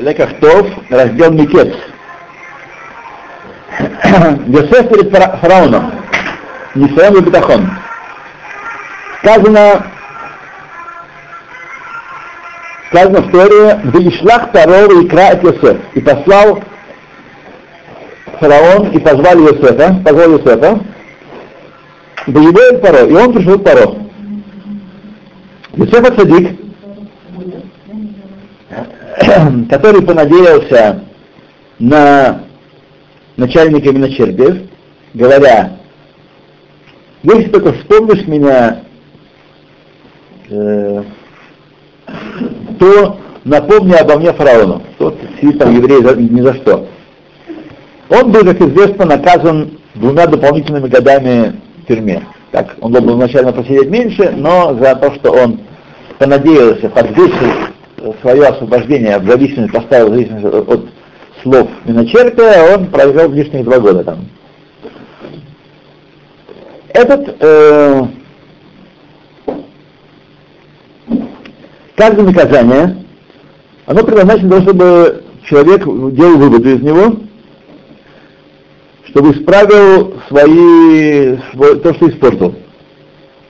Лекахтов, раздел Микец. Йосеф перед фараоном. Не своем бетахон. Сказано, сказано в Торе, «Вишлах Тарор и Кра Йосеф». И послал фараон и позвал Йосефа, позвал Йосефа, Боевой Паро, и он пришел к Паро. Йосеф Садик, который понадеялся на начальника виночерпиев, говоря, если только вспомнишь меня, э, то напомни обо мне фараону. Тот сидит там еврей за, ни за что. Он был, как известно, наказан двумя дополнительными годами в тюрьме. Так, он должен был вначале посидеть меньше, но за то, что он понадеялся, подвесил свое освобождение в зависимости, поставил в зависимости от, от слов виночерпия, он провел лишних два года там. Этот э, каждое наказание, оно предназначено для того, чтобы человек делал выводы из него, чтобы исправил свои, свой, то, что испортил.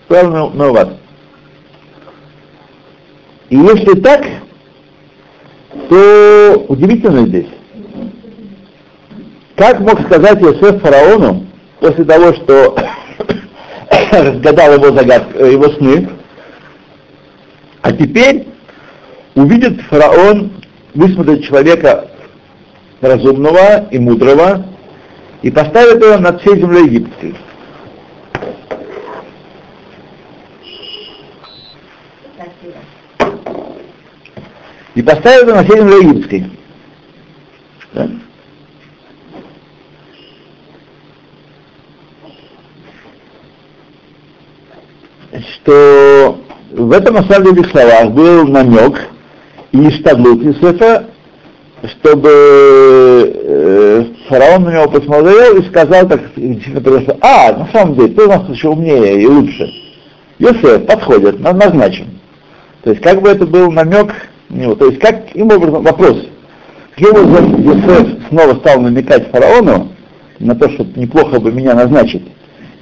Исправил на, на вас. И если так, то удивительно здесь. Как мог сказать Иосиф фараону после того, что разгадал его загадку, э, его сны, а теперь увидит фараон, высмотрит человека разумного и мудрого и поставит его над всей землей египетской. И поставил его на земле египетской. Что в этом оставленных словах был намек и штадлут Юсефа, чтобы э, фараон на него посмотрел и сказал, так действительно а, на самом деле, ты у нас еще умнее и лучше. Йосеф подходит, назначен. То есть как бы это был намек него. То есть каким образом, вопрос, каким образом Йосеф снова стал намекать фараону на то, что неплохо бы меня назначить,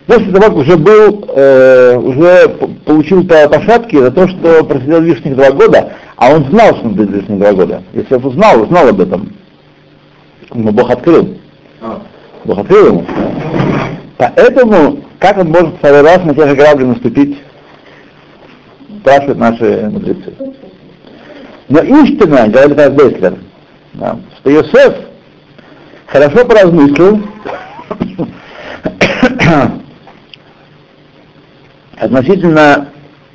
После того, как уже был, э, уже получил по, по шапке за то, что просидел лишних два года, а он знал, что он будет лишних два года. Если он знал, знал об этом. Но Бог открыл. А. Бог открыл ему. Поэтому, как он может второй раз на те же грабли наступить, спрашивают наши мудрецы. Но истина, говорит Азбеслер, да, что Йосеф хорошо поразмыслил относительно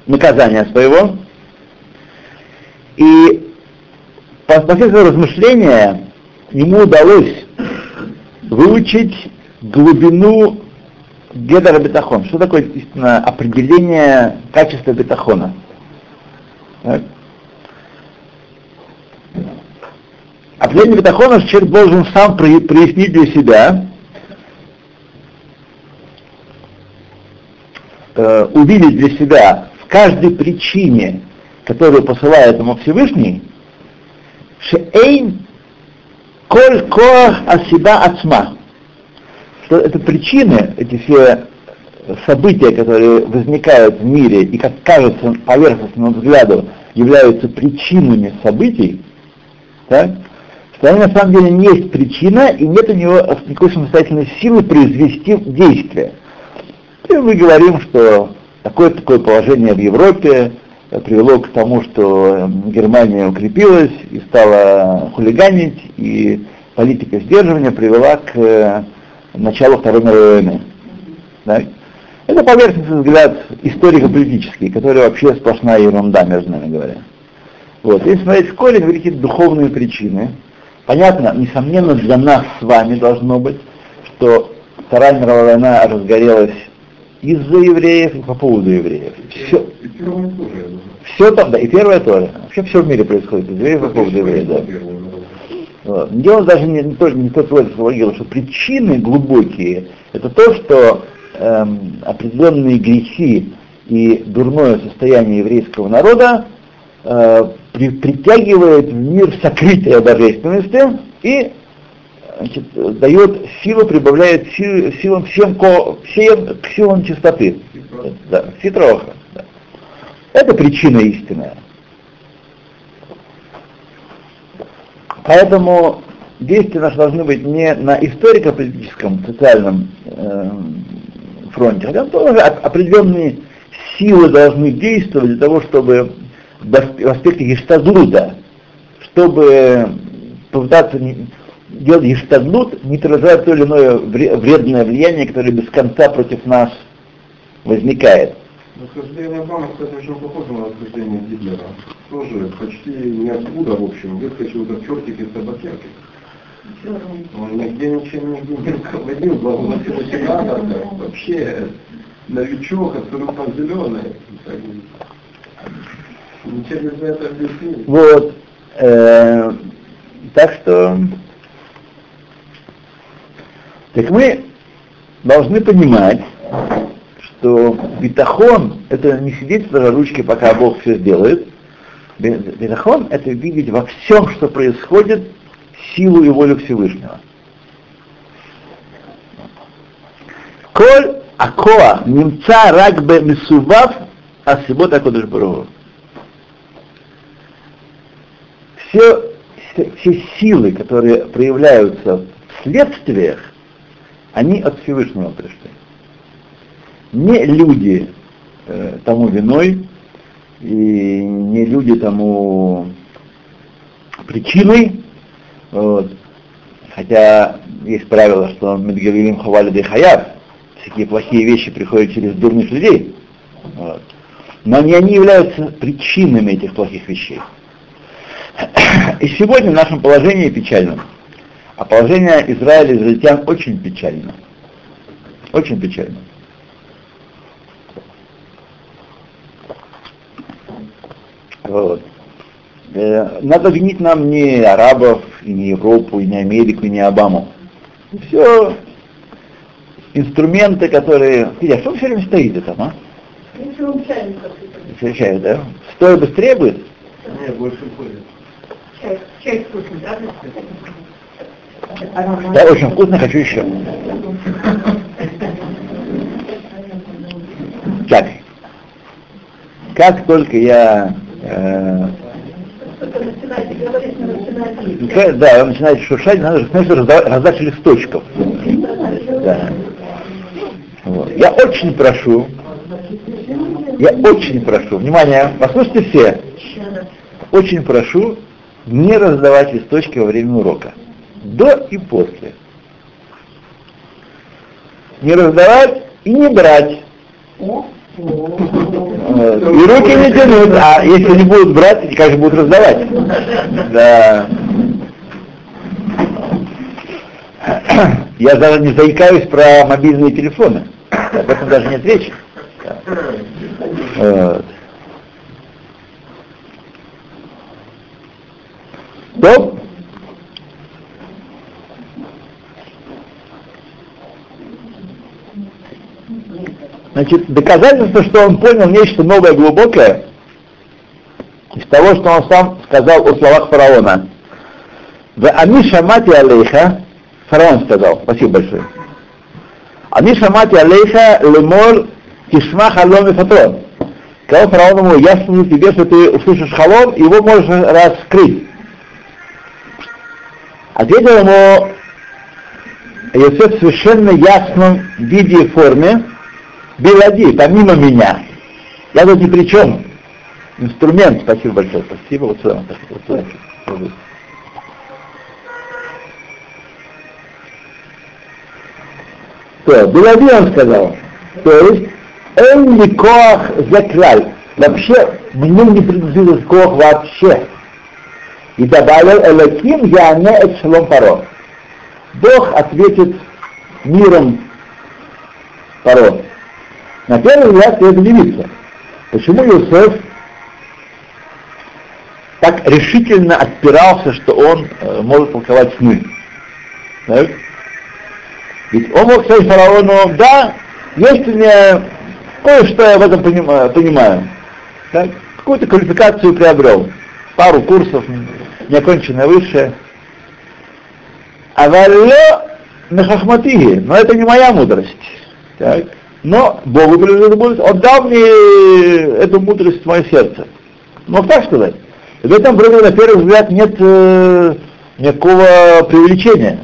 наказания своего, и по последствию размышления ему удалось выучить глубину гедера бетахон. Что такое истинно определение качества бетахона? Так? Определение бетахона человек должен сам прояснить для себя, э, увидеть для себя в каждой причине, которую посылает ему Всевышний, шеэйн коль коах асиба ацма, что это причины, эти все события, которые возникают в мире и, как кажется поверхностному взгляду, являются причинами событий, так, что они на самом деле не есть причина и нет у него никакой самостоятельной силы произвести действие. И мы говорим, что такое-такое положение в Европе привело к тому, что Германия укрепилась и стала хулиганить, и политика сдерживания привела к э, началу Второй мировой войны. Да? Это поверхностный взгляд историко-политический, который вообще сплошная ерунда, между нами говоря. Вот. Если смотреть в корень, какие духовные причины, Понятно, несомненно, для нас с вами должно быть, что Вторая мировая война разгорелась из-за евреев и по поводу евреев. Все, все там, да, и первое тоже. Вообще все в мире происходит из евреев по поводу евреев, да. Вот. Дело даже не, не, то, не тот логил, что причины глубокие, это то, что эм, определенные грехи и дурное состояние еврейского народа э, при, притягивает в мир сокрытие божественности и значит, дает силу, прибавляет сил, силам всем, ко, всем к силам чистоты. Да, ситроха. Да. Это причина истинная. Поэтому действия наши должны быть не на историко-политическом, социальном э, фронте, хотя тоже определенные силы должны действовать для того, чтобы в аспекте гештадлута, чтобы попытаться делать гештадлут, нейтрализовать то или иное вредное влияние, которое без конца против нас возникает. Восхождение Обамы, кстати, очень похоже на восхождение Гитлера. Тоже почти ниоткуда, в общем, выскочил как чертик из табакерки. Он нигде ничем не руководил, носил сенатор, вообще новичок, абсолютно зеленый. Вот. Э, так что так мы должны понимать, что битахон — это не сидеть на ручке, пока Бог все сделает. Битахон — это видеть во всем, что происходит, силу и волю Всевышнего. Коль акоа немца рагбе мисував асибот акодыш Все, все силы, которые проявляются в следствиях, они от Всевышнего пришли. Не люди э, тому виной, и не люди тому причиной, вот. хотя есть правило, что Медгавилим Хавали де Хаяв, всякие плохие вещи приходят через дурных людей, вот. но не они являются причинами этих плохих вещей. И сегодня в нашем положении печальном. А положение Израиля и израильтян очень печально. Очень печально. Вот. Э, надо винить нам не арабов, и не Европу, и не Америку, и не Обаму. Все инструменты, которые... Федя, что все время стоит там, а? Чай, да? Стоя быстрее будет? Нет, больше ходит. Чай, чай вкусный, да? Да, очень вкусно, хочу еще. Так, как только я э, да, вы начинаете шуршать, надо же раздать, раздача листочков. Да. Вот. Я очень прошу, я очень прошу, внимание, послушайте все, очень прошу не раздавать листочки во время урока до и после. Не раздавать и не брать. И руки не тянуть, а если не будут брать, как же будут раздавать? Да. Я даже не заикаюсь про мобильные телефоны. Об этом даже нет речи. Вот. То Значит, доказательство, что он понял нечто новое, глубокое, из того, что он сам сказал о словах фараона. В Ами Шамати Алейха, фараон сказал, спасибо большое. Ами Шамати Алейха лемор тишма халом и фатрон. Сказал фараон ему, я скажу тебе, что ты услышишь халом, его можешь раскрыть. Ответил ему Иосиф в совершенно ясном виде и форме, Белади, помимо меня. Я тут ни при чем. Инструмент, спасибо большое, спасибо, вот сюда, вот сюда. То, Белади он сказал, то есть, он не коах заклаль, вообще, мне не принадлежит коах вообще. И добавил, Элаким я не эшелом паро. Бог ответит миром паро. На первый взгляд это удивится. Почему Иосиф так решительно отпирался, что он э, может толковать сны? Так? Ведь он мог сказать фараону, да, есть у меня кое-что я в этом понимаю, понимаю. Так? какую-то квалификацию приобрел. пару курсов, неоконченное высшее. Авалло нахахматиги, но это не моя мудрость. Так? Но Богу принадлежит мудрость, он дал мне эту мудрость в мое сердце. Мог так сказать? И в этом вроде на первый взгляд нет э, никакого привлечения.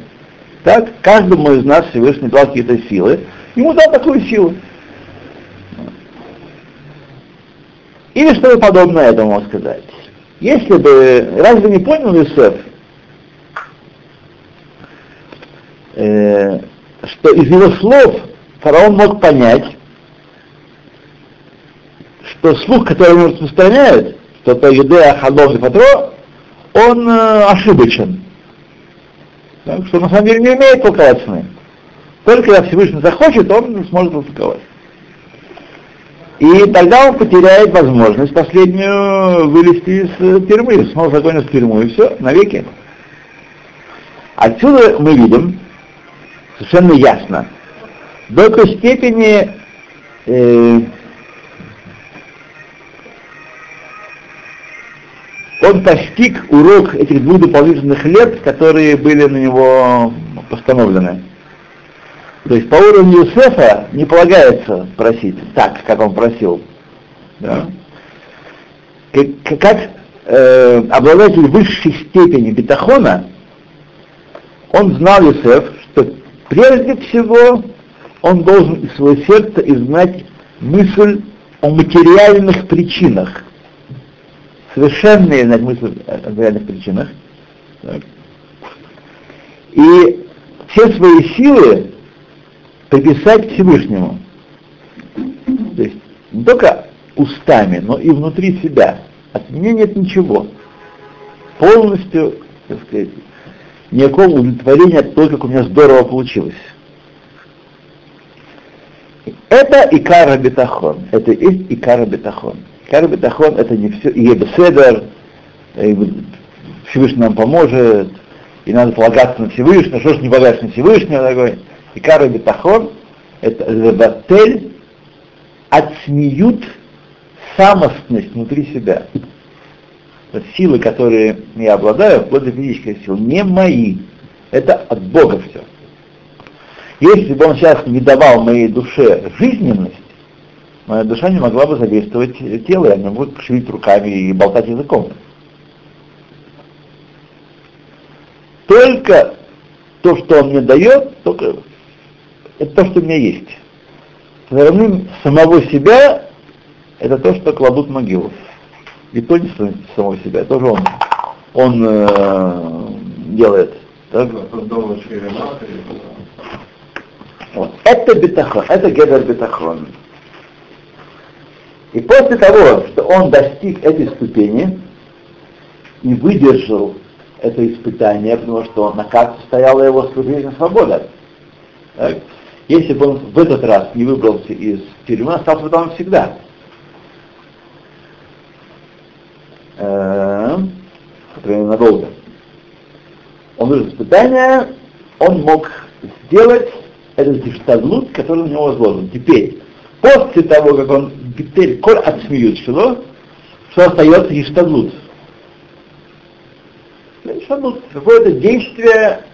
Так, каждому из нас Всевышний дал какие-то силы, ему дал такую силу. Или что-то подобное этому сказать. Если бы, разве не понял Юсеф, э, что из его слов фараон мог понять, что слух, который он распространяет, что это Юдея, Халом и Патро, он э, ошибочен. Так, что на самом деле не умеет толковать сны. Только когда Всевышний захочет, он сможет толковать. И тогда он потеряет возможность последнюю вылезти из э, тюрьмы, снова загонят в тюрьму, и все, навеки. Отсюда мы видим совершенно ясно, до какой степени э, он постиг урок этих двух дополнительных лет, которые были на него постановлены. То есть по уровню Юсефа не полагается просить так, как он просил. Да? Как, как э, обладатель высшей степени бетахона, он знал Юсеф, что прежде всего он должен из своего сердца изгнать мысль о материальных причинах. Совершенно знать мысль о материальных причинах. Так. И все свои силы приписать Всевышнему. То есть не только устами, но и внутри себя. От меня нет ничего. Полностью, так сказать, никакого удовлетворения от того, как у меня здорово получилось. Это Икара Бетахон. Это и есть Икара Бетахон. Икара Бетахон это не все, и Ебеседер, Всевышний нам поможет, и надо полагаться на Всевышнего, что ж не полагаться на Всевышнего такой. Икара Бетахон — это лебатель отсмеют самостность внутри себя. Силы, которые я обладаю, вплоть до физической силы, не мои. Это от Бога все. Если бы он сейчас не давал моей душе жизненность, моя душа не могла бы задействовать тело, я не могу шевелить руками и болтать языком. Только то, что он мне дает, только это то, что у меня есть. Стороны самого себя это то, что кладут в могилу. И то не самого себя, это тоже он. Он э, делает. Так? Вот. Это бетахон, это гедер бетахон. И после того, что он достиг этой ступени и выдержал это испытание, потому что на карте стояла его служебная свобода. Так? Если бы он в этот раз не выбрался из тюрьмы, остался бы там всегда. Например, надолго. Он выжил испытание, он мог сделать этот гештадлут, который у него возложен. Теперь, после того, как он теперь коль отсмеют что, что остается гештадлут? Гештадлут, какое-то действие,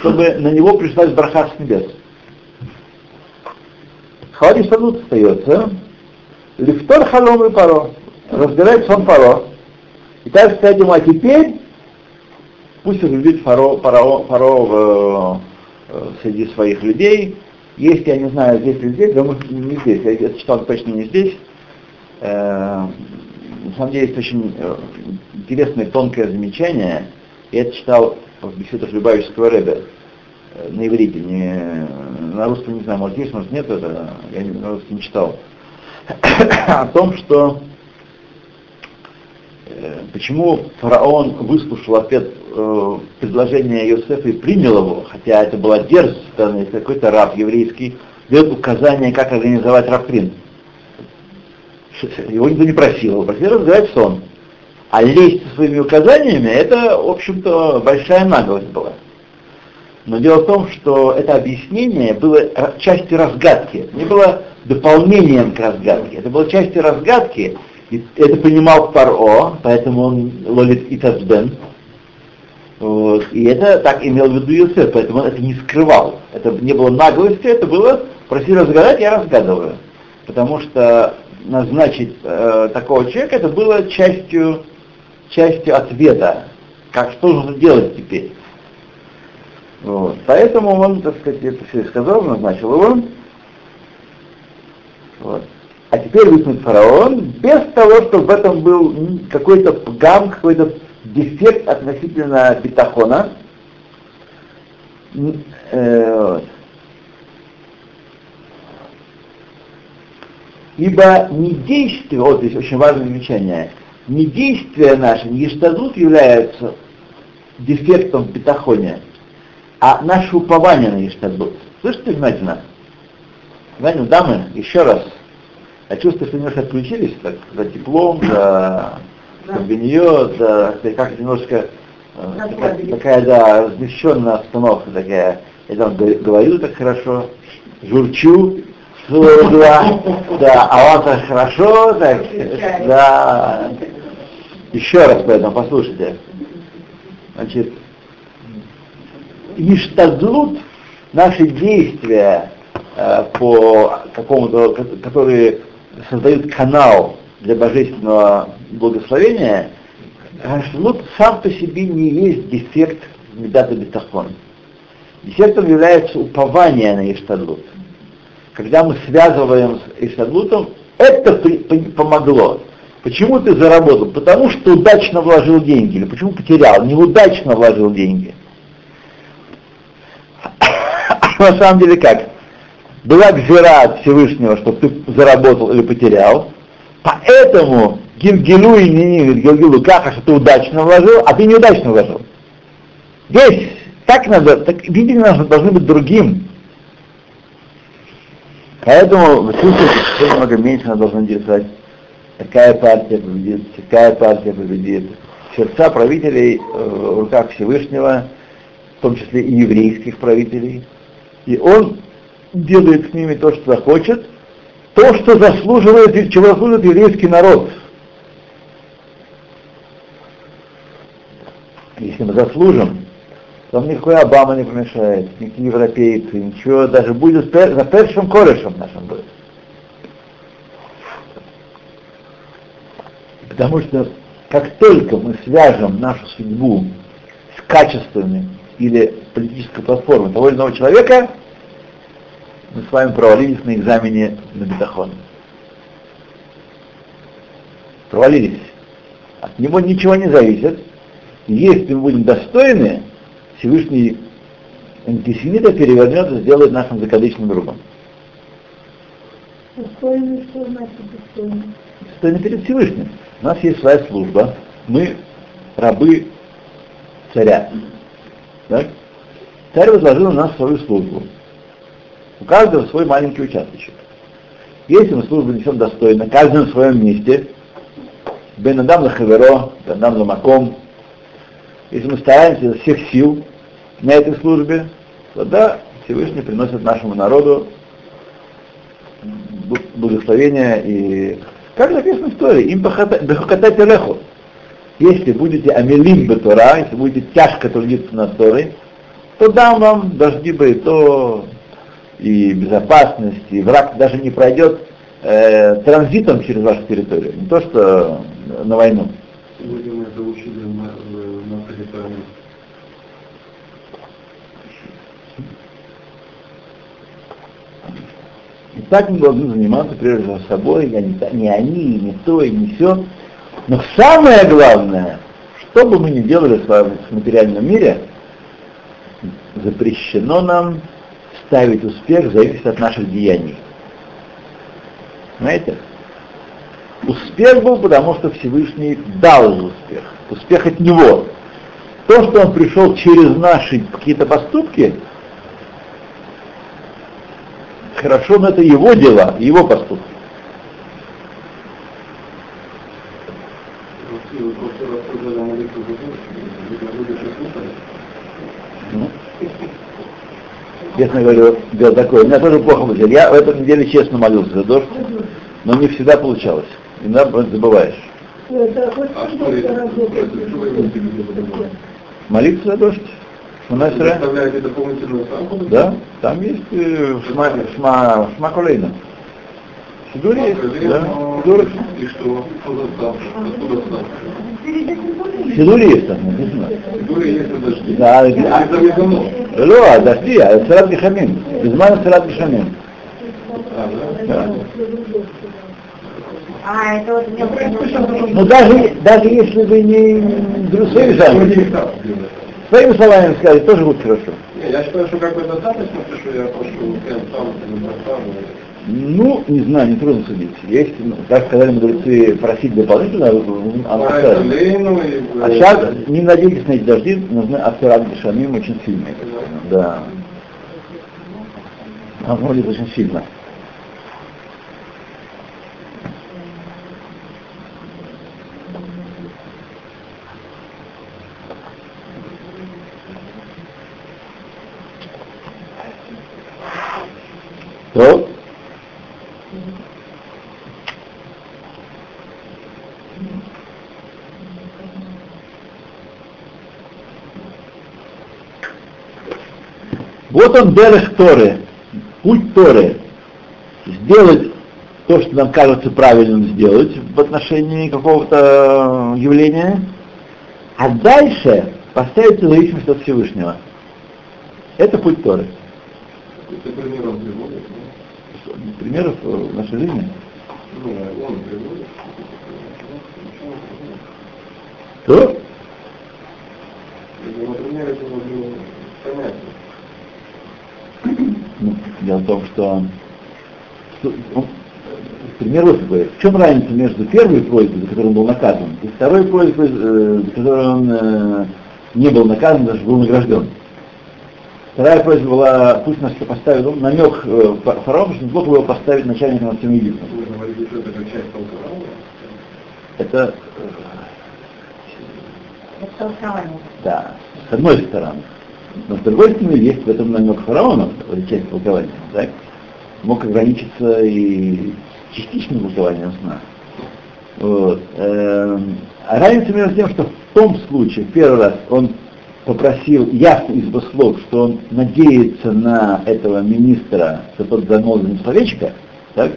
чтобы на него пришлась браха с небес. Хватит штанут остается. Лифтор халом и паро. Разбирает сон паро. И так сказать ему, а теперь пусть убедит фаро, фаро, фаро э, среди своих людей. Есть, я не знаю, здесь или здесь, думаю, не здесь. Я это читал точно не здесь. Э, на самом деле есть очень э, интересное тонкое замечание. Я это читал в беседах Любавического Рэбе на иврите, не, на русском не знаю, может есть, может нет, это я на русском не читал, о том, что э, почему фараон выслушал ответ э, предложение Иосифа и принял его, хотя это была дерзость стороны, если какой-то раб еврейский дает указание, как организовать рабрин. Его никто не просил, его просили разгадать сон. А лезть со своими указаниями, это, в общем-то, большая наглость была. Но дело в том, что это объяснение было частью разгадки, не было дополнением к разгадке. Это было частью разгадки, И это понимал Паро, поэтому он ловит Итасбен. Вот. И это так имел в виду Юсеф, поэтому он это не скрывал. Это не было наглости, это было просили разгадать, я разгадываю. Потому что назначить э, такого человека, это было частью, частью ответа, как что нужно делать теперь. Вот. Поэтому он, так сказать, это все сказал, назначил его. Вот. А теперь высунет фараон без того, чтобы в этом был какой-то пгам, какой-то дефект относительно бетахона. Э, Ибо не действие, вот здесь очень важное замечание, не действия наши, являются дефектом в бетахоне, а наше упование на Иштадут. Слышите внимательно? Внимательно, дамы, еще раз. Я чувствую, что немножко отключились так, за теплом, за бенье, за как немножко э, такая, такая, да, размещенная обстановка такая. Я там говорю так хорошо, журчу, да, да, а вам так хорошо, так, да. Еще раз поэтому послушайте. Значит, Иштадлут, наши действия э, по какому-то, которые создают канал для божественного благословения, Иштадлут сам по себе не есть дефект Медата Бетахон. Дефектом является упование на Иштадлут когда мы связываем с Ишадлутом, это при, помогло. Почему ты заработал? Потому что удачно вложил деньги. Или почему потерял? Неудачно вложил деньги. На самом деле как? Была гзира от Всевышнего, чтобы ты заработал или потерял. Поэтому Гилгилу и не Гилгилу Каха, что ты удачно вложил, а ты неудачно вложил. Здесь так надо, так, видение должны быть другим. Поэтому в чувстве много меньше она должна интересовать, какая партия победит, какая партия победит. Сердца правителей э, в руках Всевышнего, в том числе и еврейских правителей. И он делает с ними то, что захочет, то, что заслуживает, чего заслуживает еврейский народ. Если мы заслужим, там никакой Обама не помешает, никакие европейцы, ничего, даже будет за першим корешем нашим будет. Потому что как только мы свяжем нашу судьбу с качествами или политической платформой того или иного человека, мы с вами провалились на экзамене на бетахон. Провалились. От него ничего не зависит. И если мы будем достойны, Всевышний антисемита перевернет и сделает нашим закадычным другом. Достойный, что значит достойный? Достойный перед Всевышним. У нас есть своя служба, мы рабы царя. Так? Царь возложил на нас свою службу. У каждого свой маленький участочек. Если мы службу несем достойно, каждый на своем месте, Бен Адам Лахаверо, Бен Адам Ламаком, если мы стараемся изо всех сил на этой службе, тогда Всевышний приносит нашему народу благословение и как написано в истории, им бахатать леху. Если будете амелим бетура, если будете тяжко трудиться на Торе, то дам вам дожди бы то и безопасность, и враг даже не пройдет э, транзитом через вашу территорию, не то что на войну. Сегодня мы это учили на, на территории. И так мы должны заниматься прежде всего собой, не, не они, не то, и не все. Но самое главное, что бы мы ни делали с вами в материальном мире, запрещено нам ставить успех зависит от наших деяний. Понимаете? Успех был, потому что Всевышний дал успех. Успех от Него. То, что Он пришел через наши какие-то поступки, хорошо, но это Его дела, Его поступки. Честно говоря, дело такое. У меня тоже плохо было. Я в этом неделе честно молился за дождь, но не всегда получалось. иногда забываешь. А? Молиться за дождь. Шмона Вы Исра. Представляете дополнительную самку? Да, там есть э, шма, шма, шма колейна. Сидур есть, да, Сидур. И что? Что за ставка? Откуда ставка? Сидур есть там, написано. Дури есть на дожди. Да, Это а- мезонос. לא, דעתי, סלט גחמים, בזמן סלט גחמים. А, да? Да. А, это вот мне Ну даже, даже если вы не друг своими Сегодня словами, их так делают. своими словами сказать, тоже будет хорошо. Не, Я считаю, что как бы достаточно, что я прошу прям сам не поставлю. Ну, не знаю, не трудно судить. Есть, ну, как сказали мудрецы, просить дополнительно, а он Пора сказал. Лейну и... А сейчас не надейтесь на эти дожди, нужны асфират Бешамим очень сильные. Да. Он будет очень сильно. То. Вот он Дерех Торы, путь Торы. Сделать то, что нам кажется правильным сделать в отношении какого-то явления, а дальше поставить зависимость от Всевышнего. Это путь Торы. Ты примером приводишь, ну? Примеров в нашей жизни. Ну, он приводит. То? Например, это понятно. Ну, дело в том, что, что ну, пример вот такой. В чем разница между первой просьбой, за которую он был наказан, и второй просьбой, э, за которую он э, не был наказан, даже был награжден? Вторая просьба была, пусть нас поставит, ну, намек э, фа- фараона, что Бог его поставить начальником над всем Египтом. Это? Это, это толкование. да, с одной стороны. Но с другой стороны, есть в этом намек фараона, части толкования, так? Мог ограничиться и частичным толкованием сна. Вот. Эм, А разница между тем, что в том случае, первый раз, он попросил ясно из слов, что он надеется на этого министра, что тот замолвил словечко, так,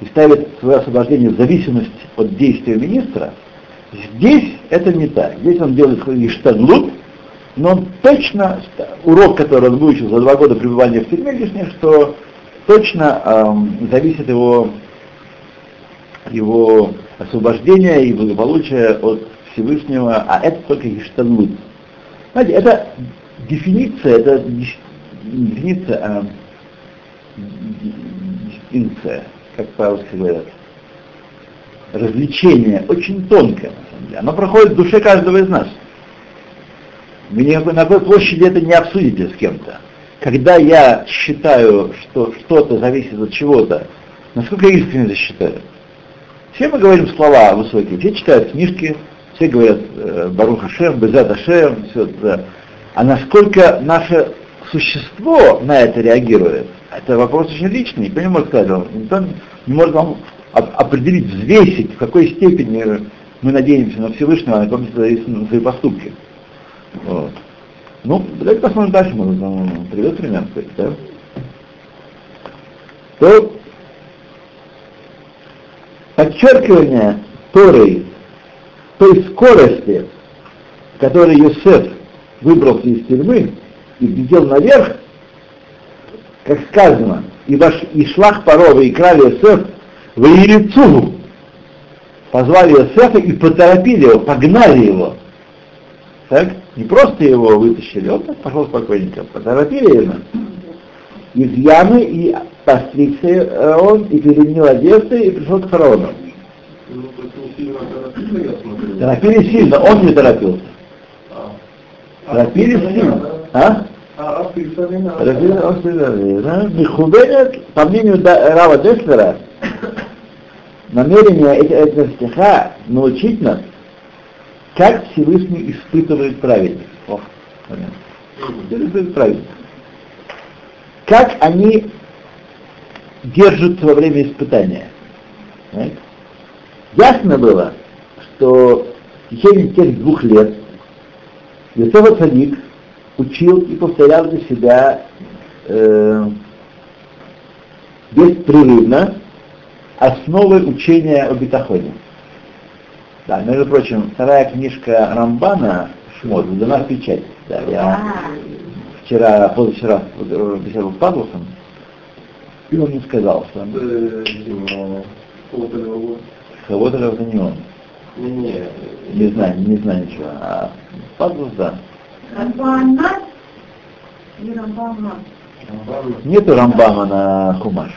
и ставит свое освобождение в зависимость от действия министра, здесь это не так. Здесь он делает какой-то штаглут, но он точно, урок, который он выучил за два года пребывания в тюрьме лишнее, что точно эм, зависит его, его освобождение и благополучие от Всевышнего, а это только Иштанлут. Знаете, это дефиниция, это дефиниция, а дистинкция, как по-русски говорят. Развлечение очень тонкое, на самом деле. Оно проходит в душе каждого из нас. Никакой, на какой площади это не обсудите с кем-то. Когда я считаю, что что-то зависит от чего-то, насколько я искренне это считаю? Все мы говорим слова высокие, все читают книжки, все говорят э, Барух Ашем, Безат Ашем, все это. А насколько наше существо на это реагирует, это вопрос очень личный, никто не может сказать, вам. никто не может вам оп- определить, взвесить, в какой степени мы надеемся на Всевышнего, а на каком свои поступки. Вот. Ну, давайте посмотрим дальше, может, он приведет пример, кстати, да? То подчеркивание Торой той скорости, которой Юсеф выбрался из тюрьмы и взлетел наверх, как сказано, и, ваш, и шлах парова и крали Йосеф в Иерицугу. Позвали Йосефа и поторопили его, погнали его. Так? Не просто его вытащили, он так пошел спокойненько, поторопили его из ямы, и постригся э, он, и переменил одежды, и пришел к фараону. Ну, не сильно он не торопился. А. Торопились сильно. А? А, да, Михувенет, по мнению Рава Деслера, намерение этого стиха научить нас, как Всевышний испытывает праведников. О. Испытывает праведников. Как они держатся во время испытания. Понимаете? ясно было, что в течение тех двух лет Йосеф Цадик учил и повторял для себя э, беспрерывно основы учения о битахоне. Да, между прочим, вторая книжка Рамбана Шмот, дана в печать. Да, я вчера, позавчера беседовал с Павловым, и он мне сказал, что он... Кого-то это не он. Не, Не знаю, не знаю ничего. А Павлов, да. Рамбана и Рамбама. Нету Рамбама на Хумаш.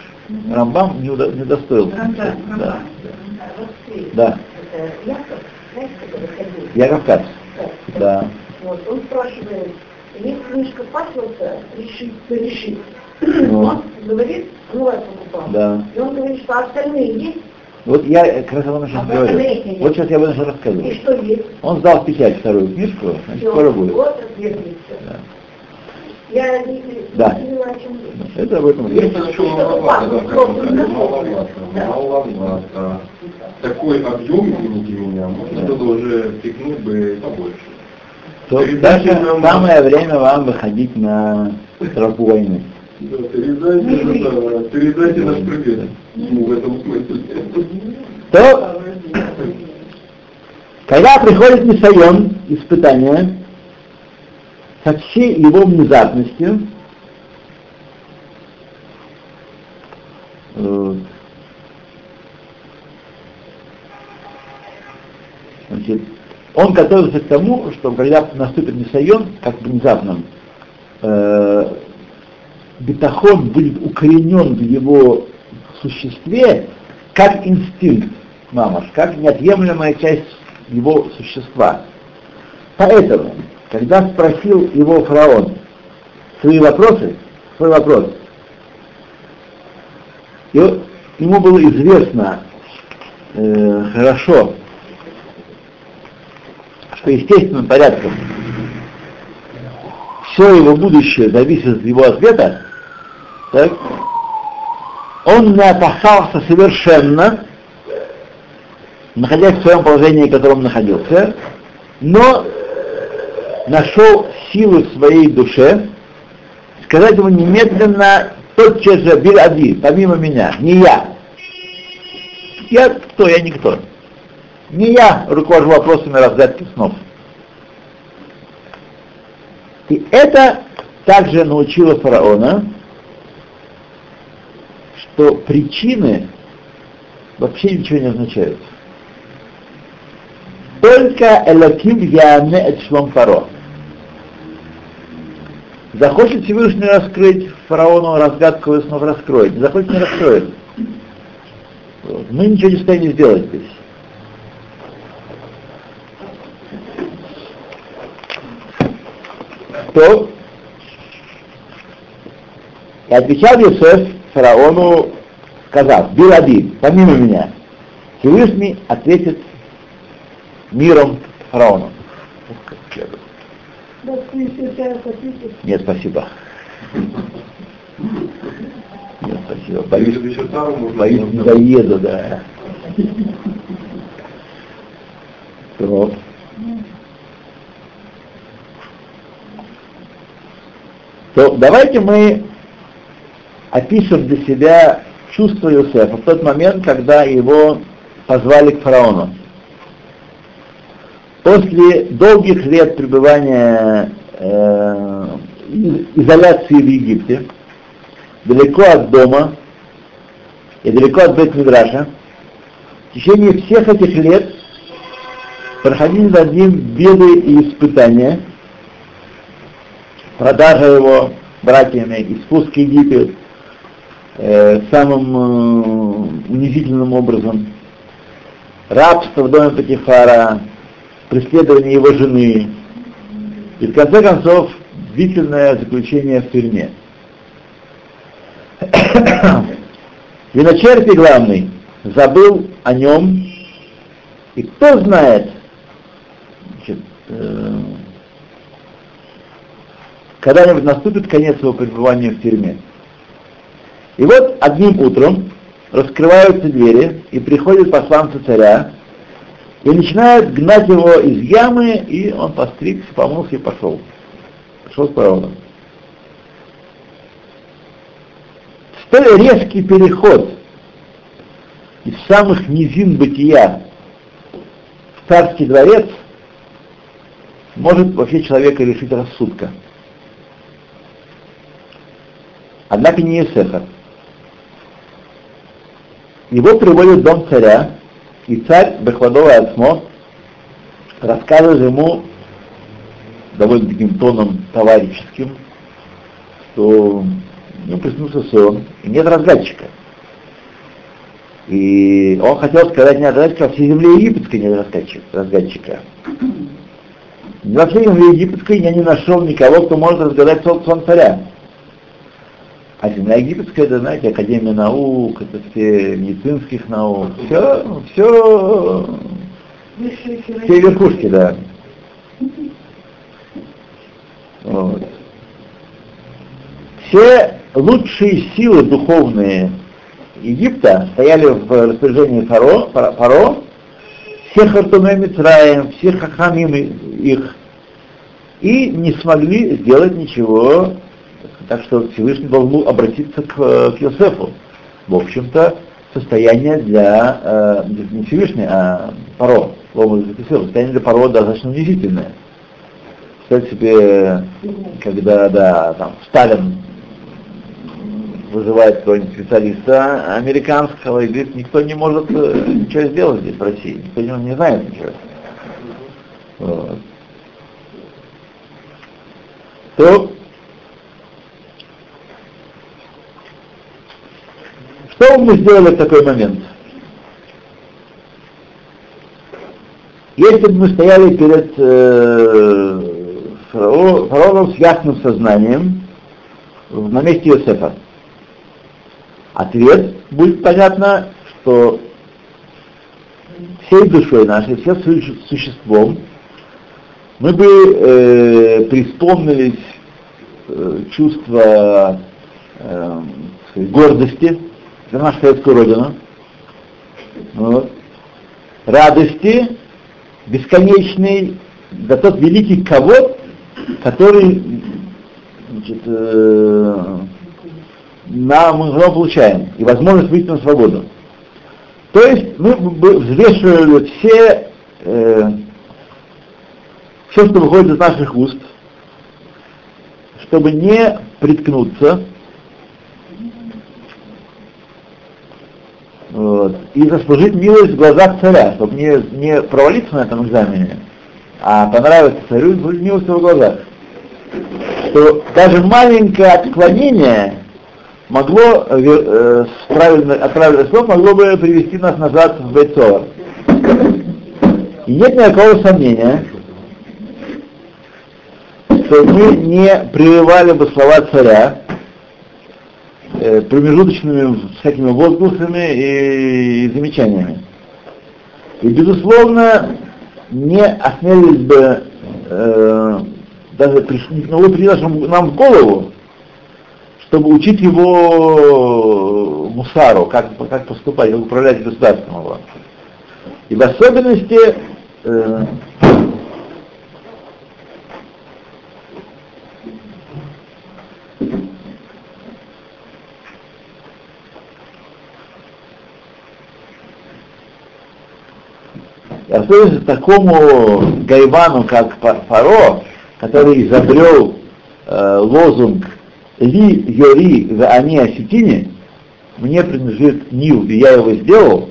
Рамбам не, удо- не достоил. Рамбам, Да, Рамбам. Да. Яков, знаешь, когда выходил? Яков Кац. Да. Вот, он спрашивает, есть книжка Паслоса «Решить, решить». Ну. Он говорит, ну, я покупал. Да. И он говорит, что остальные есть, Вот я как раз об этом сейчас А говорю. Вот сейчас я об этом сейчас и рассказываю. что есть. Он сдал в печать вторую книжку, значит, скоро будет. Вот. Да. Я не, не Да. поняла, о чем речь. Это об этом. Есть еще Такой объем, извините меня, можно было уже пикнуть бы побольше. То даже нам- самое время вам выходить на тропу войны. Да, передайте, да, передайте наш привет ему в этом смысле. То, когда приходит Мисайон, испытание, со всей его внезапностью, значит, он готовится к тому, что когда наступит Мисайон, как внезапно, э, бетахон будет укоренен в его существе как инстинкт, мамаш, как неотъемлемая часть его существа. Поэтому, когда спросил его фараон свои вопросы, свой вопрос, и ему было известно э, хорошо, что естественным порядком все его будущее зависит от его ответа, так, он не опасался совершенно, находясь в своем положении, в котором находился, но нашел силы в своей душе сказать ему немедленно, тотчас же, Билади, помимо меня, не я. Я кто? Я никто. Не я руковожу вопросами разгадки снов. И это также научило фараона, что причины вообще ничего не означают. Только Элоким Яне et Шлом Фаро. Захочет Всевышний раскрыть фараону разгадку и снова раскроет. Не захочет, не раскроет. Мы ничего не в состоянии сделать здесь. То и отвечал Иосиф фараону, сказав, Билади, помимо меня, Всевышний ответит миром фараону. Нет, спасибо. Нет, спасибо. Боюсь, боюсь, не доеду, да. То. То давайте мы опишем для себя чувство Иосифа в тот момент, когда его позвали к фараону. После долгих лет пребывания э, из- изоляции в Египте, далеко от дома и далеко от бет мидраша в течение всех этих лет проходили над ним беды и испытания, продажа его братьями и спуск в Египет э, самым э, унизительным образом, рабство в доме Патифара, преследование его жены. И в конце концов длительное заключение в тюрьме. Виночерпий главный забыл о нем, и кто знает, значит, э, когда-нибудь наступит конец его пребывания в тюрьме. И вот одним утром раскрываются двери, и приходят посланцы царя, и начинают гнать его из ямы, и он постригся, помылся и пошел. Пошел с паровозом. Столь резкий переход из самых низин бытия в царский дворец может вообще человека решить рассудка. Однако не Есефа. Его приводят в дом царя, и царь Бехвадова Ацмо рассказывает ему довольно таким тоном товарищеским, что ну, приснился сон, и нет разгадчика. И он хотел сказать не разгадчика, а всей земле египетской нет разгадчика. Во всей земле египетской я не нашел никого, кто может разгадать сон царя. А земля египетская, это, знаете, Академия наук, это все медицинских наук, все, все, все верхушки, да. Вот. Все лучшие силы духовные Египта стояли в распоряжении Фаро, Фаро всех Артуме Митраем, всех Хахамим их, и не смогли сделать ничего так что Всевышний должен обратиться к, к Йосефу. В общем-то, состояние для, э, не Всевышний, а Паро, состояние для Паро достаточно унизительное. Представьте себе, когда да, там, Сталин вызывает какого-нибудь специалиста американского и говорит, никто не может э, ничего сделать здесь в России, никто не, не знает ничего. Вот. То Что мы сделали в такой момент? Если бы мы стояли перед э, фараоном с ясным сознанием на месте Иосифа, ответ будет понятно, что всей душой нашей, всем существом мы бы э, преисполнились э, чувство э, гордости, за нашу советскую родину, вот, радости бесконечной за тот великий кого, который значит, э, нам, мы получаем, и возможность выйти на свободу. То есть мы взвешивали все, э, все, что выходит из наших уст, чтобы не приткнуться вот, и заслужить милость в глазах царя, чтобы не, не провалиться на этом экзамене, а понравиться царю заслужить милость в его глазах. Что даже маленькое отклонение могло, э, от правильных слов могло бы привести нас назад в Бейцор. И нет никакого сомнения, что мы не прерывали бы слова царя, Э, промежуточными всякими возгласами и, замечаниями. И, безусловно, не осмелились бы э, даже пришли, ну, пришли нам в голову, чтобы учить его мусару, как, как поступать, как управлять государством его. И в особенности э, И особенно такому гайвану, как Фаро, который изобрел э, лозунг «Ли Йори в Ани Осетине», мне принадлежит Нил, и я его сделал,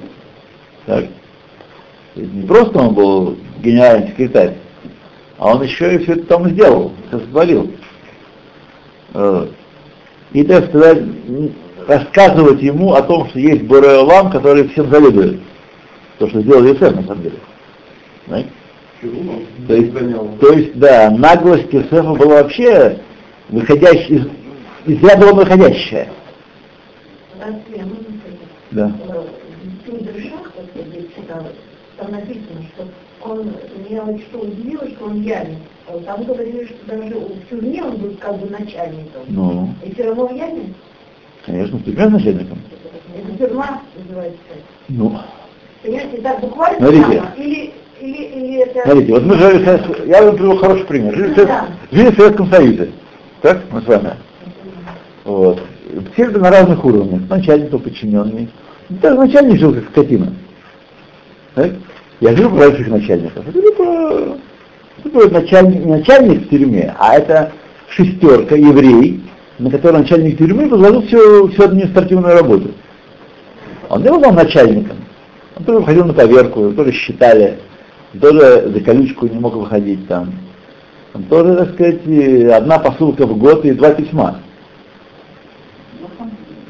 так, не просто он был генеральный секретарь, а он еще и все это там сделал, все сотворил. Э, и, так сказать, рассказывать ему о том, что есть Бореолам, который всем завидует. То, что сделал Юсеф, на самом деле. То есть, то есть, да, наглость Юсефа была вообще выходящая, из, из ряда вон выходящая. Да. Там написано, что он, меня вот что удивило, что он яме. Там говорили, что даже в тюрьме он был как бы начальником. Ну. И все равно в яме? Конечно, в тюрьме начальником. Тюрьма называется. Ну, Понимаете, так буквально Смотрите. прямо? Или, или, или это... смотрите, вот мы жили, я вам привел хороший пример. Жили, Да. жили в Советском Союзе. Так, мы с вами. Вот. Все люди на разных уровнях. Начальник, то подчиненный. Даже начальник жил как скотина. Так? Я жил про больших начальников. Это это был начальник, не начальник в тюрьме, а это шестерка, еврей, на которого начальник тюрьмы возложил всю, всю административную работу. Он не был там начальником. Он тоже ходил на поверку, тоже считали, тоже за колючку не мог выходить там. Он тоже, так сказать, одна посылка в год и два письма.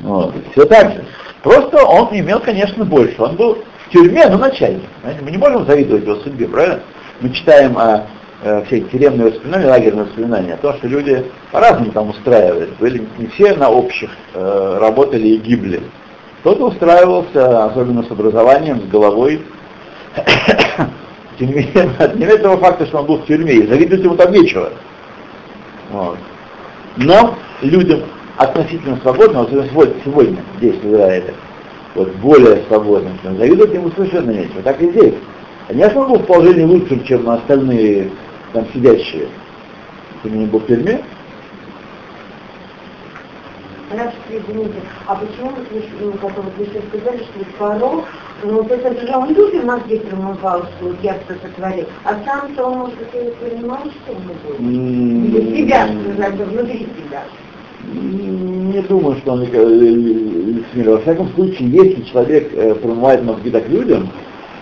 Вот. Все так же. Просто он имел, конечно, больше. Он был в тюрьме, но начальник. Мы не можем завидовать его судьбе, правильно? Мы читаем о э, все тюремные воспоминания, лагерные воспоминания, о том, что люди по-разному там устраивались. Были не все на общих э, работали и гибли. Кто-то устраивался, особенно с образованием, с головой. Не менее, не этого факта, что он был в тюрьме, и завидовать ему там нечего. Вот. Но людям относительно свободным, вот сегодня, сегодня здесь, в Израиле, вот более свободным, завидовать ему совершенно нечего. Так и здесь. Конечно, он был в положении лучшим, чем остальные там сидящие. Тем не менее, был в тюрьме. Хорошо, извините, а почему вот вы, ну, как вот вы сейчас сказали, что вот Фаро, ну, есть это же он людям мозги промывал, что вот я что сотворил, а сам-то он, может быть, и понимал, что он будет? Или себя, бы, внутри себя. Не думаю, что он э, лицемерил. Во всяком случае, если человек э, промывает мозги так людям,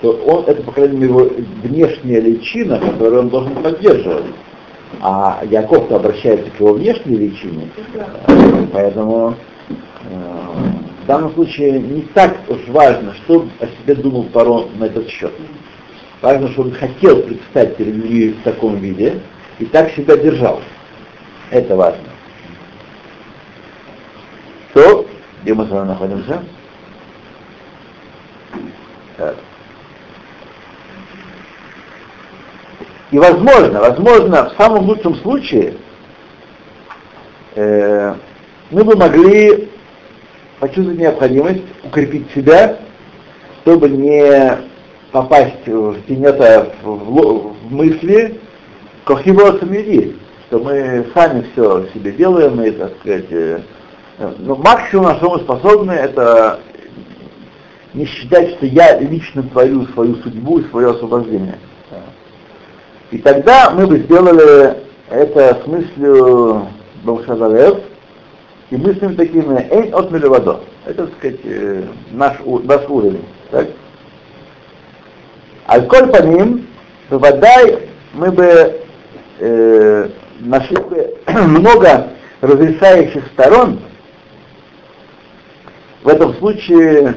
то он, это, по крайней мере, его внешняя личина, которую он должен поддерживать. А Яков-то обращается к его внешней личине, Э, поэтому э, в данном случае не так уж важно, что о себе думал Парон на этот счет. Важно, что он хотел предстать перед людьми в таком виде и так себя держал. Это важно. То, где мы с вами находимся? Так. И возможно, возможно, в самом лучшем случае э, мы бы могли почувствовать необходимость укрепить себя, чтобы не попасть в тенета в, в, в мысли кохиво самиди, что мы сами все себе делаем и, так сказать, э, но максимум, на что мы способны, это не считать, что я лично творю свою судьбу и свое освобождение. И тогда мы бы сделали это с мыслью Бавшадалев и мыслями такими «Эйн от милевадо». Это, так сказать, э, наш, наш уровень. Так? Аль-Коль по ним, водай мы бы э, нашли бы много разрешающих сторон, в этом случае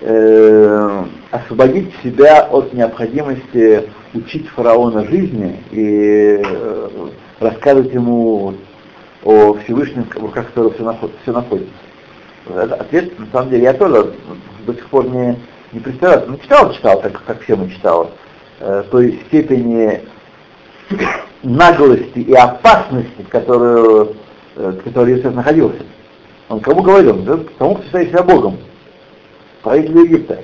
э, освободить себя от необходимости учить фараона жизни и э, рассказывать ему о Всевышнем, в руках которого все, наход- все находится. Это ответ, на самом деле, я тоже до сих пор не, не представляю. Ну, читал, читал, как, как все мы читал, э, той степени наглости и опасности, которую, э, в которой Иосиф находился. Он кому говорил? Да, Тому, кто считает себя Богом, правителю Египта.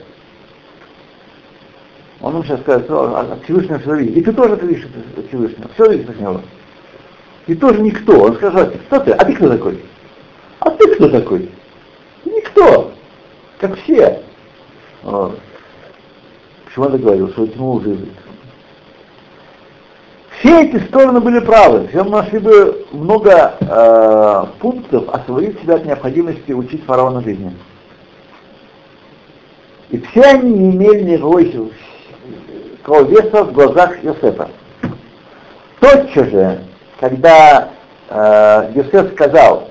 Он ему сейчас скажет, «О, от Всевышнего все зависит. И ты тоже ты видишь от Всевышнего, все зависит от него. Ты тоже никто. Он скажет, кто ты? А ты кто такой? А ты кто такой? Никто. Как все. Вот. Почему так говорил? Что тьму уже Все эти стороны были правы. Все мы нашли бы много э, пунктов освободить себя от необходимости учить фараона жизни. И все они не имели никакого веса в глазах Йосефа. Тотчас же, когда э, Йосеф сказал,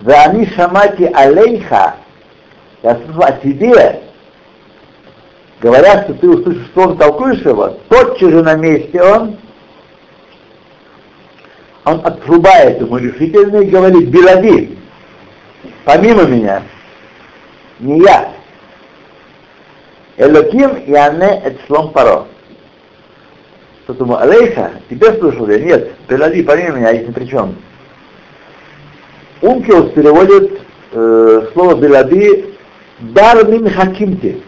«Да они шамати алейха», я слышал о тебе, говорят, что ты услышишь, он толкуешь его, тотчас же на месте он, он отрубает ему решительно и говорит, Белади, помимо меня, не я, Элоким яне эт шлом паро. Что думаю, Алейха, тебе слышал я? Нет, Белади, помимо меня, есть ни при чем. Ункиус переводит э, слово Белади Дармин хакимти.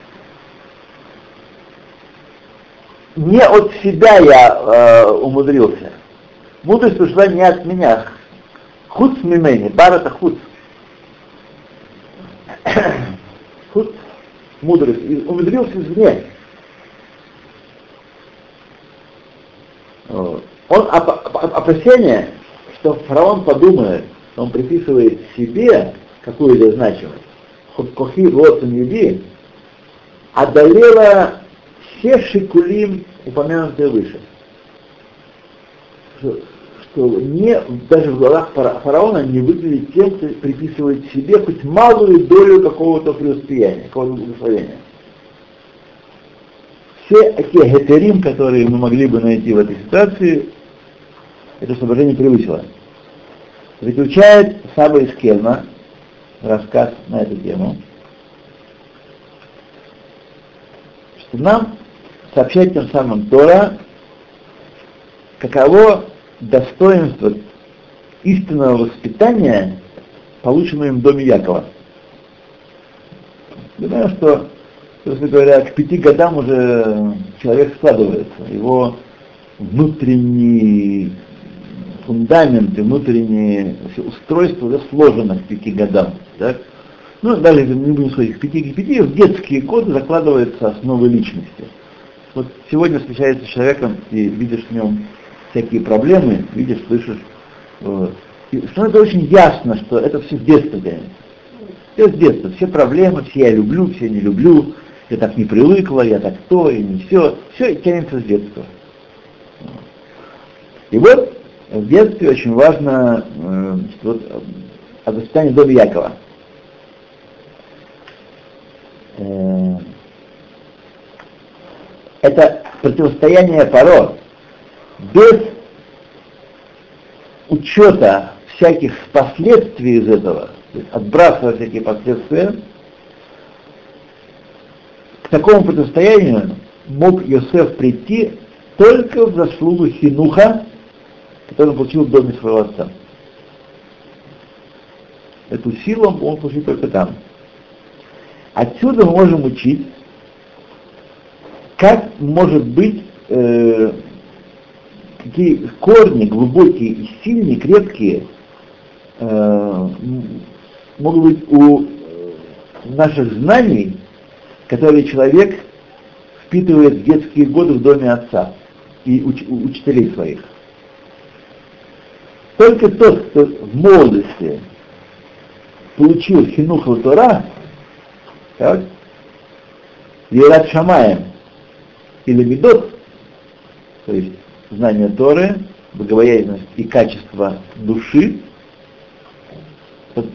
Не от себя я э, умудрился. Мудрость пришла не от меня. Худ мимени, бар это худ. худ мудрость. Умудрился извне. Он опасение, что фараон подумает, он приписывает себе какую-то значимость. Кохи Лотсон Юди одолела все шикулим, упомянутые выше. Что, не, даже в глазах фараона не выглядит тем, кто приписывает себе хоть малую долю какого-то преуспеяния, какого-то благословения. Все те гетерим, которые мы могли бы найти в этой ситуации, это соображение превысило. Заключает Саба из рассказ на эту тему, что нам сообщает тем самым Тора, каково достоинство истинного воспитания, полученного им в доме Якова. Думаю, что, собственно говоря, к пяти годам уже человек складывается, его внутренний фундамент и внутреннее устройство уже сложено к пяти годам. Так? Ну, даже если не будем сказать к пяти, к пяти, в детские годы закладывается основа личности. Вот сегодня встречаешься с человеком и видишь в нем всякие проблемы, видишь, слышишь. Вот. И становится очень ясно, что это все с детства тянется. Все с детства, все проблемы, все я люблю, все не люблю, я так не привыкла, я так то, и не все. Все тянется с детства. И вот в детстве очень важно э, вот, о воспитании дома Якова. Э, это противостояние Паро без учета всяких последствий из этого, отбрасывая всякие последствия, к такому противостоянию мог Йосеф прийти только в заслугу Хинуха, который он получил в доме своего отца. Эту силу он получил только там. Отсюда мы можем учить, как может быть, э, какие корни глубокие и сильные, крепкие э, могут быть у наших знаний, которые человек впитывает в детские годы в доме отца и уч, учителей своих. Только тот, кто в молодости получил хинух Тора, так, Ират Шамаем или Медот, то есть знание Торы, богобоязненность и качество души,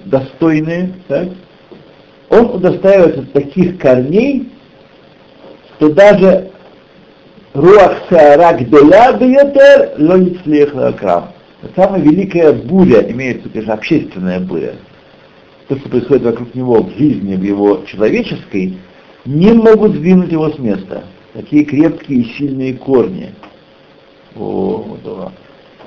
достойные, так, он удостаивается таких корней, что даже Руах Саарак Деля Бьетер Лоницлех Крам самая великая буря, имеется, конечно, общественная буря, то, что происходит вокруг него в жизни, в его человеческой, не могут сдвинуть его с места. Такие крепкие и сильные корни. О, вот,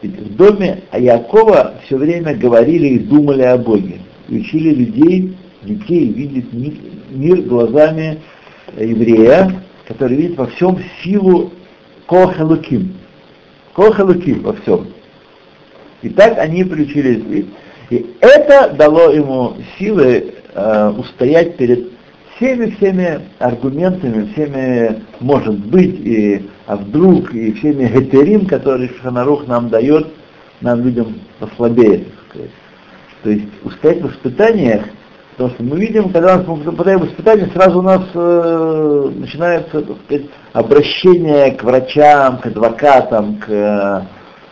Ведь в доме Якова все время говорили и думали о Боге. Учили людей, детей видеть мир глазами еврея, который видит во всем силу Кохалуким. Кохалуким во всем. И так они приучились. И это дало ему силы э, устоять перед всеми-всеми аргументами, всеми может быть, и а вдруг, и всеми гетерим, которые Шанарух нам дает, нам людям послабее, так сказать. То есть устоять в испытаниях, потому что мы видим, когда мы попадаем в испытания, сразу у нас э, начинается так сказать, обращение к врачам, к адвокатам, к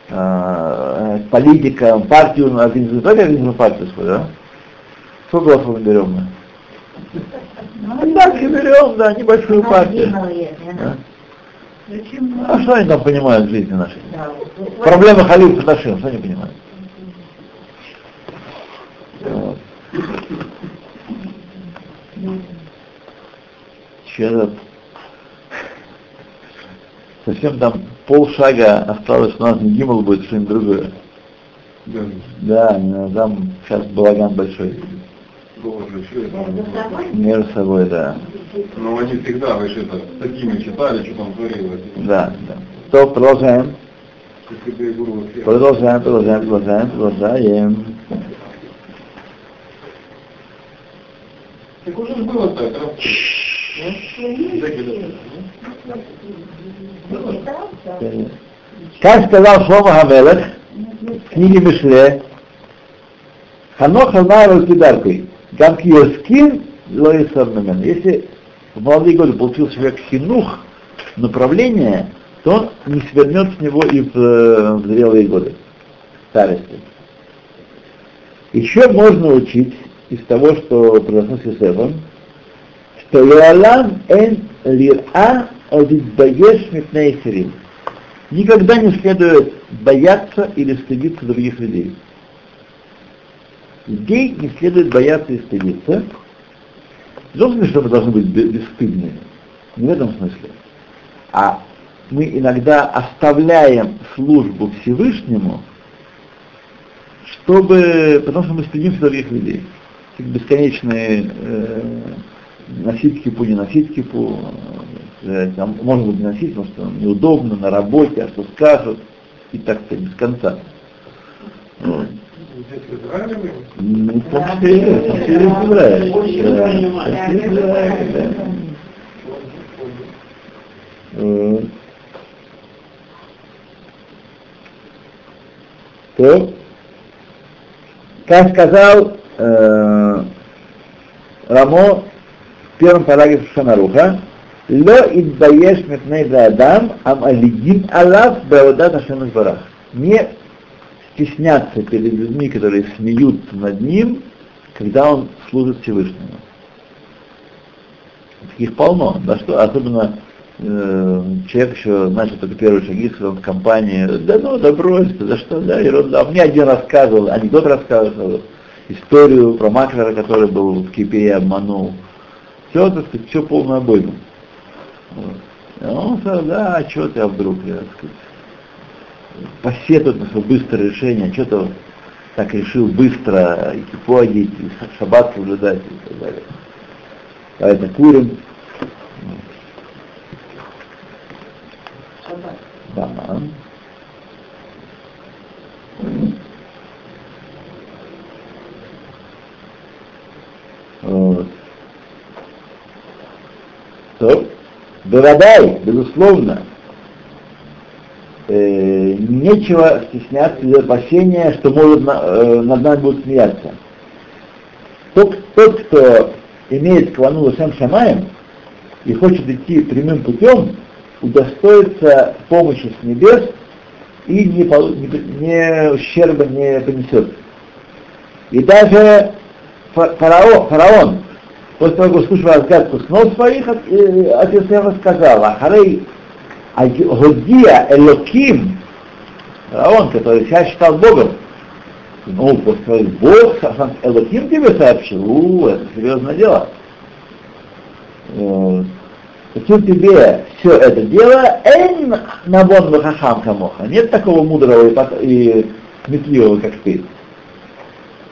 э, политикам, партию организуем. Давайте организуем партию свою, да? Сколько голосов берем мы? Ну, так и берем, да, небольшую партию. А что они там понимают в жизни нашей? Проблемы халифа нашим, что они понимают? Вот. Еще совсем там полшага осталось, у нас не Гимл будет, что-нибудь другое. Да, да там сейчас балаган большой. Все это. Между собой? Между собой, да. Но они всегда, вы же это, с такими читали, что там творилось. Да, да. То продолжаем. Продолжаем, продолжаем, продолжаем, продолжаем. Так уже было так, раз. Как сказал Шлома Гамелех в книге Мишле, Ханох Алмайру Кидаркой, Гамки Йоскин Лоисарнамен. Если в молодые годы получил человек хинух, направление, то он не свернет с него и в, э, в зрелые годы, в старости. Еще можно учить из того, что произошло с Юсефом, что Леолам эн лира одитбаеш мипнейсерим. Никогда не следует бояться или стыдиться других людей. Людей не следует бояться и стыдиться. Не в том смысле, что мы должны быть бе- бесстыдными. Не в этом смысле. А мы иногда оставляем службу Всевышнему, чтобы, потому что мы стыдимся других людей. Бесконечные э, носить кипу, не носить кипу, э, там, можно быть носить, потому что неудобно на работе, а что скажут, и так сказать, без конца. Вот. Ну, том числе, в Израиле. Да, в том числе и в Израиле, да. Вот. То, как сказал э, Рамо в первом параграфе Шанаруха, Ло идбаеш мипней адам, ам алидим алав беодат Ашем Барах. Не стесняться перед людьми, которые смеются над ним, когда он служит Всевышнему. Таких полно, да что, особенно э, человек еще начал только первые шаги в своей компании, да ну, да брось, да что, да, ерунда. Мне один рассказывал, анекдот рассказывал, историю про маклера, который был в Кипе и обманул. Все, так сказать, все полную обойму. Вот. Он сказал, да, а что ты а вдруг, я, так сказать, посетует на свое быстрое решение, что то так решил быстро и кипу одеть, и шаббат соблюдать и так далее. Поэтому курим. Да. Вот. То, Бородай, безусловно, нечего стесняться из опасения, что может на- э, над нами будут смеяться. Тот, тот, кто имеет квану Лашем Шамаем и хочет идти прямым путем, удостоится помощи с небес и не, не, не ущерба не понесет. И даже фа- фараон, фараон после того, как услышал разгадку снов своих, э, от Иосифа сказал, Ахарей Годия Элоким, фараон, который себя считал Богом, ну, после того, сам Элоким тебе сообщил, у, это серьезное дело. Почему тебе все это дело, эйн набон вахахам камоха. Нет такого мудрого и, и сметливого, как ты.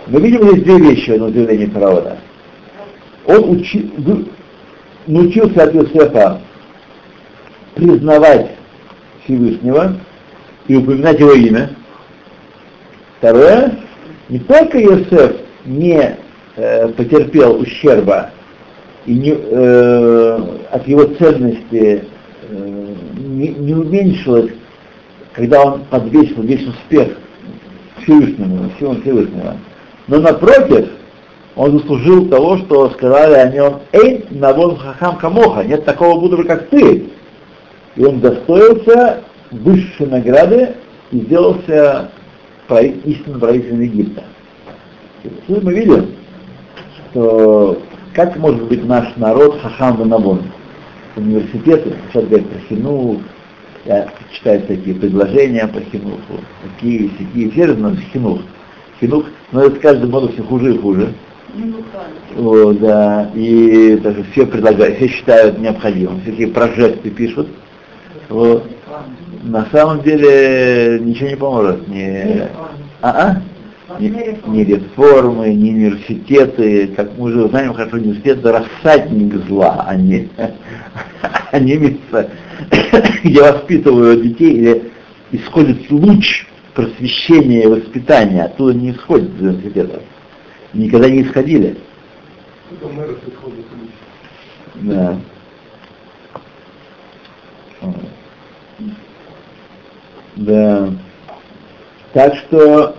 Мы видим здесь две вещи на удивление фараона. Он учи, научился от Иосифа признавать Всевышнего и упоминать его имя. Второе, не только Иосиф не э, потерпел ущерба и не, э, от его ценности э, не, не уменьшилось, когда он подвесил весь успех Всевышнему, силам Всевышнего. Но напротив, он заслужил того, что сказали о нем «Эй, навон хахам камоха», нет такого мудрого, как ты. И он достоился высшей награды и сделался прави- истинным правителем Египта. Тут мы видим, что как может быть наш народ хахам ванабон? Университеты, сейчас говорят про хинух, я читаю всякие предложения по хинуху, такие, такие, все знают хинух. Хинух, но это с каждым годом все хуже и хуже. Вот, да, и даже все предлагают, все считают необходимым, всякие прожекты пишут. Вот. На самом деле ничего не поможет. Не... А, а? ни, ни реформы, ни университеты, как мы уже знаем хорошо, университет это рассадник зла, а не, а не место, где воспитывают детей или исходит луч просвещения и воспитания, оттуда не исходит из университета. Никогда не исходили. Да. Да. Так что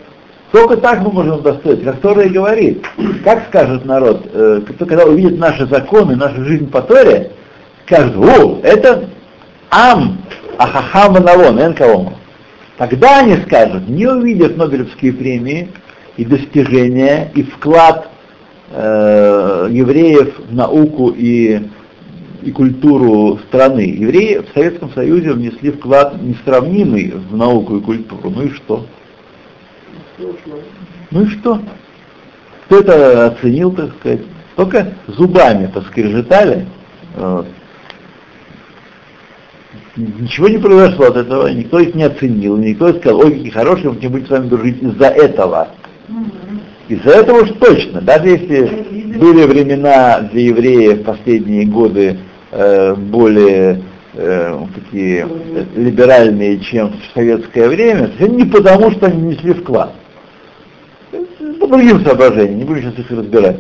только так мы можем удостоить. Как Тора и говорит, как скажет народ, э, когда увидит наши законы, нашу жизнь по Торе, скажет, о, это Ам, Ахахам Навон, Энкаому. Тогда они скажут, не увидят Нобелевские премии и достижения, и вклад э, евреев в науку и, и культуру страны. Евреи в Советском Союзе внесли вклад несравнимый в науку и культуру. Ну и что? Ну и что? Кто это оценил, так сказать? Только зубами поскрежетали. Вот. Ничего не произошло от этого, никто их не оценил, никто не сказал, ой, какие хорошие, мы не будем с вами дружить из-за этого. Из-за этого уж точно, даже если были времена для евреев в последние годы э, более э, такие либеральные, чем в советское время, не потому, что они несли вклад по другим соображениям, не будем сейчас их разбирать.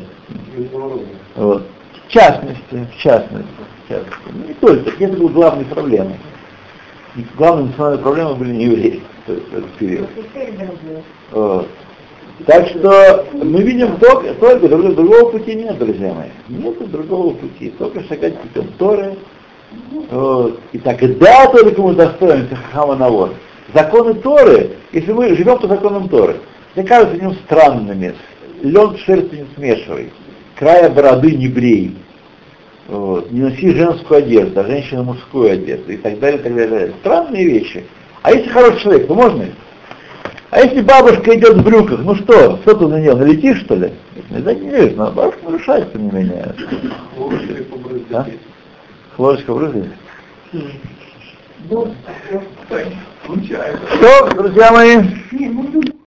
Вот. В частности, в частности, в частности. Ну, не только, это была главной проблемой. И главной национальной проблемой были не евреи в этот период. Вот. Так что мы видим только, только другого, пути нет, друзья мои. Нет другого пути, только шагать путем Торы. Вот. И тогда только мы достоимся Хахама Навор. Законы Торы, если мы живем по законам Торы, мне кажется нем странными. Лен шерсти не смешивай, края бороды не брей, вот. не носи женскую одежду, а женщина мужскую одежду и так далее, и так далее. Странные вещи. А если хороший человек, то можно? А если бабушка идет в брюках, ну что, что ты на нее, налетишь что ли? Да не видишь, но бабушка нарушает, тем не менее. А? Хлорочка брызгает? Что, друзья мои?